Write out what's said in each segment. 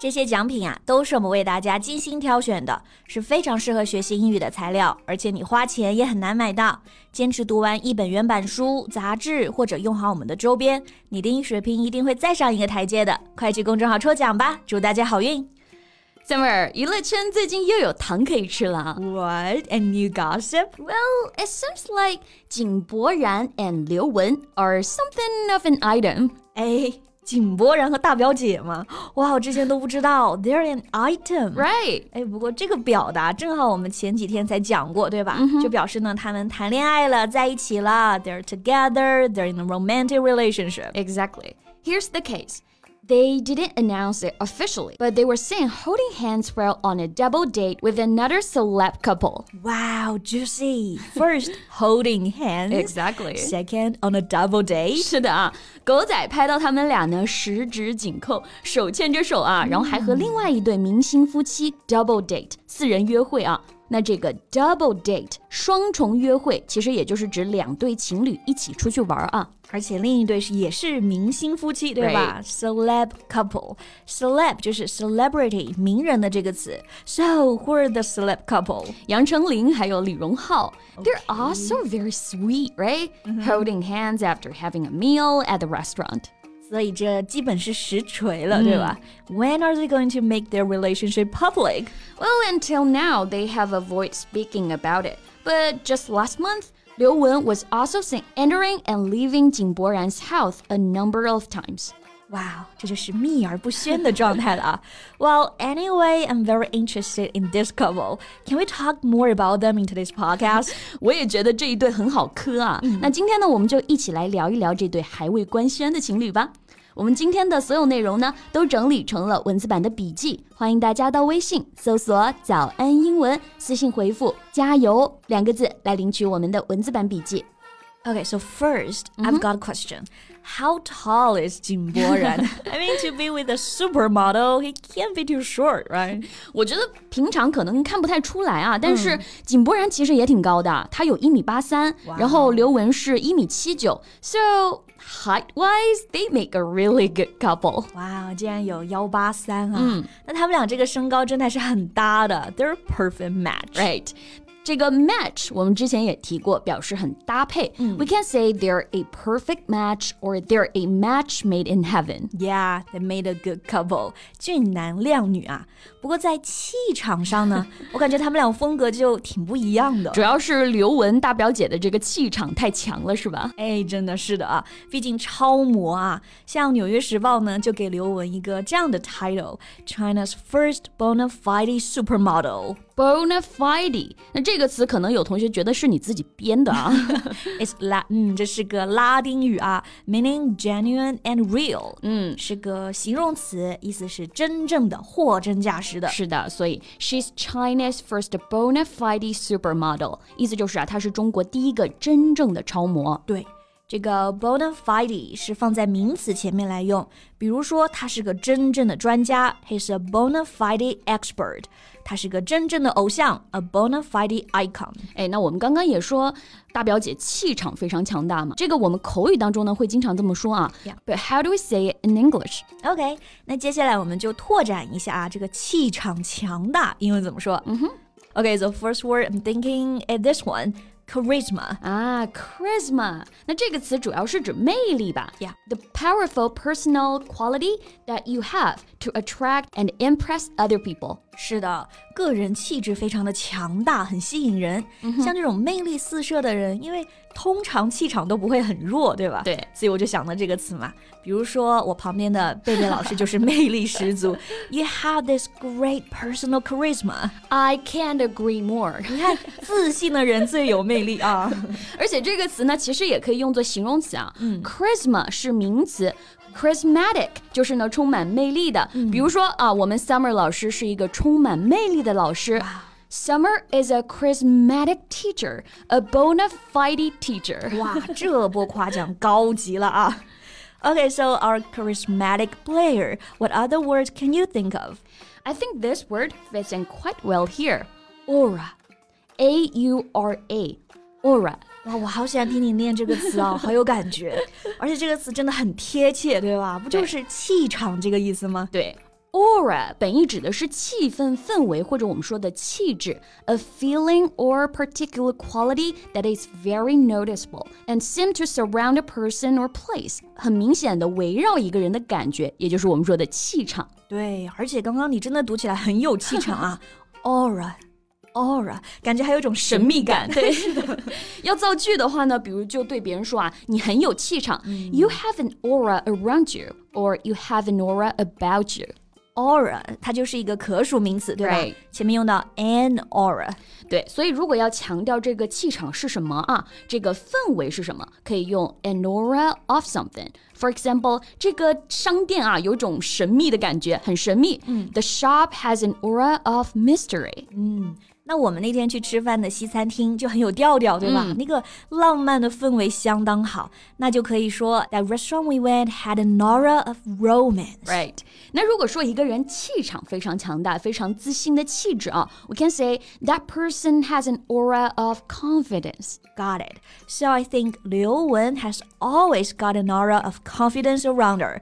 这些奖品啊，都是我们为大家精心挑选的，是非常适合学习英语的材料，而且你花钱也很难买到。坚持读完一本原版书、杂志，或者用好我们的周边，你的英语水平一定会再上一个台阶的。快去公众号抽奖吧，祝大家好运！Summer，娱乐圈最近又有糖可以吃了。What? A new gossip? Well, it seems like 井柏然 and 刘雯 are something of an item. 哎。井柏然和大表姐吗？哇，我之前都不知道，they're an item，right？哎，不过这个表达正好我们前几天才讲过，对吧？就表示呢，他们谈恋爱了，在一起了，they're together，they're in a romantic relationship。Exactly. Here's the case. They didn't announce it officially, but they were seen holding hands while on a double date with another celeb couple. Wow, juicy! First, holding hands. Exactly. Second, on a double date. 是的啊，狗仔拍到他们俩呢十指紧扣，手牵着手啊，然后还和另外一对明星夫妻 double date 四人约会啊。 那这个 double date 双重约会，其实也就是指两对情侣一起出去玩啊。而且另一对是也是明星夫妻，对吧？Celeb couple，celeb 就是 celebrity 名人的这个词。So who are the celeb couple？杨丞琳还有李荣浩。They're also very sweet, right? Holding hands after having a meal at the restaurant. 所以这基本是实锤了，对吧？When are they going to make their relationship public? Well, until now, they have avoided speaking about it. But just last month, Liu Wen was also seen entering and leaving Jing Boran's house a number of times. Wow, 这就是秘而不宣的状态了啊。well, anyway, I'm very interested in this couple. Can we talk more about them in today's podcast? 我也觉得这一对很好磕啊。嗯、那今天呢，我们就一起来聊一聊这对还未官宣的情侣吧。我们今天的所有内容呢，都整理成了文字版的笔记，欢迎大家到微信搜索“早安英文”，私信回复“加油”两个字来领取我们的文字版笔记。Okay, so 1st i I've got a question. How tall is Jin Boran? I mean, to be with a supermodel, he can't be too short, right? 我觉得平常可能看不太出来啊，但是井柏然其实也挺高的，他有一米八三，然后刘雯是一米七九，so height wise, they make a really good couple. 哇，竟然有幺八三啊！嗯，那他们俩这个身高真的是很搭的，they're a perfect match, right? 这个 match 我们之前也提过，表示很搭配。嗯、We can say they're a perfect match or they're a match made in heaven. Yeah, they made a good couple. 俊男靓女啊。不过在气场上呢，我感觉他们俩风格就挺不一样的。主要是刘雯大表姐的这个气场太强了，是吧？哎，真的是的啊，毕竟超模啊。像《纽约时报》呢，就给刘雯一个这样的 title：China's first bona fide supermodel。bona fide，那这个 词可能有同学觉得是你自己编的啊。It's 拉，嗯，这是个拉丁语啊，meaning genuine and real，嗯，是个形容词，意思是真正的，货真价实。的，是的，所以 she's China's first bona fide supermodel，意思就是啊，她是中国第一个真正的超模。对，这个 bona fide 是放在名词前面来用，比如说他是个真正的专家，he's a bona fide expert。他是个真正的偶像，a bona fide icon。哎，那我们刚刚也说大表姐气场非常强大嘛，这个我们口语当中呢会经常这么说啊。But how do we say it in English? OK，那接下来我们就拓展一下啊，这个气场强大英文怎么说？嗯哼。Okay, first word I'm thinking is this one charisma 啊，charisma，那这个词主要是指魅力吧？Yeah，the powerful personal quality that you have to attract and impress other people。 是的，个人气质非常的强大，很吸引人。像这种魅力四射的人，因为通常气场都不会很弱，对吧？对，所以我就想到这个词嘛。比如说我旁边的贝贝老师就是魅力十足。You have this great personal charisma. I can't agree more. 你看，自信的人最有魅力啊。而且这个词呢，其实也可以用作形容词啊。嗯，charisma 是名词。Charismatic 就是呢充满魅力的，比如说啊，我们 Summer 老师是一个充满魅力的老师。 Summer is a charismatic teacher, a bona fide teacher. 哇，这波夸奖高级了啊！Okay, so our charismatic player. What other words can you think of? I think this word fits in quite well here. Aura. A U R A. Aura. 哇，我好喜欢听你念这个词啊，好有感觉，而且这个词真的很贴切，对吧？不就是气场这个意思吗？对。Aura 本意指的是气氛、氛围，或者我们说的气质，a feeling or particular quality that is very noticeable and seem to surround a person or place，很明显的围绕一个人的感觉，也就是我们说的气场。对，而且刚刚你真的读起来很有气场啊，aura。aura，感觉还有种神秘感。对，要造句的话呢，比如就对别人说啊，你很有气场、嗯、，You have an aura around you，or you have an aura about you。aura 它就是一个可数名词，对吧？前面用到 an aura，对，所以如果要强调这个气场是什么啊，这个氛围是什么，可以用 an aura of something。For example，这个商店啊有种神秘的感觉，很神秘。嗯，The shop has an aura of mystery。嗯。 那我们那天去吃饭的西餐厅就很有调调，对吧？嗯、那个浪漫的氛围相当好，那就可以说 That restaurant we went had an aura of romance. Right. 那如果说一个人气场非常强大、非常自信的气质啊，we can say that person has an aura of confidence. Got it. So I think Liu Wen has always got an aura of confidence around her.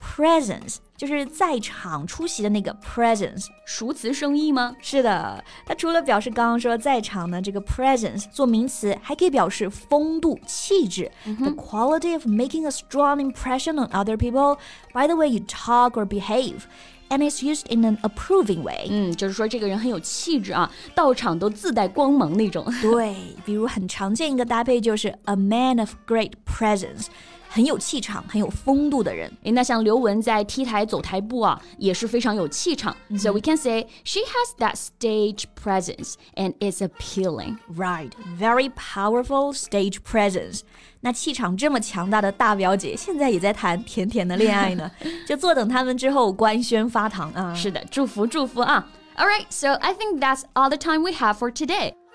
presence，就是在场出席的那个 presence，熟词生义吗？是的，它除了表示刚刚说在场的这个 presence 做名词，还可以表示风度、气质、mm hmm. the quality of making a strong impression on other people by the way you talk or behave and it's used in an approving way。嗯，就是说这个人很有气质啊，到场都自带光芒那种。对，比如很常见一个搭配就是 a man of great presence。 很有气场、很有风度的人。诶，那像刘雯在 T 台走台步啊，也是非常有气场。Mm -hmm. So we can say she has that stage presence and is appealing. Right, very powerful stage presence. 那气场这么强大的大表姐，现在也在谈甜甜的恋爱呢，就坐等他们之后官宣发堂啊。是的，祝福祝福啊。All right, so I think that's all the time we have for today.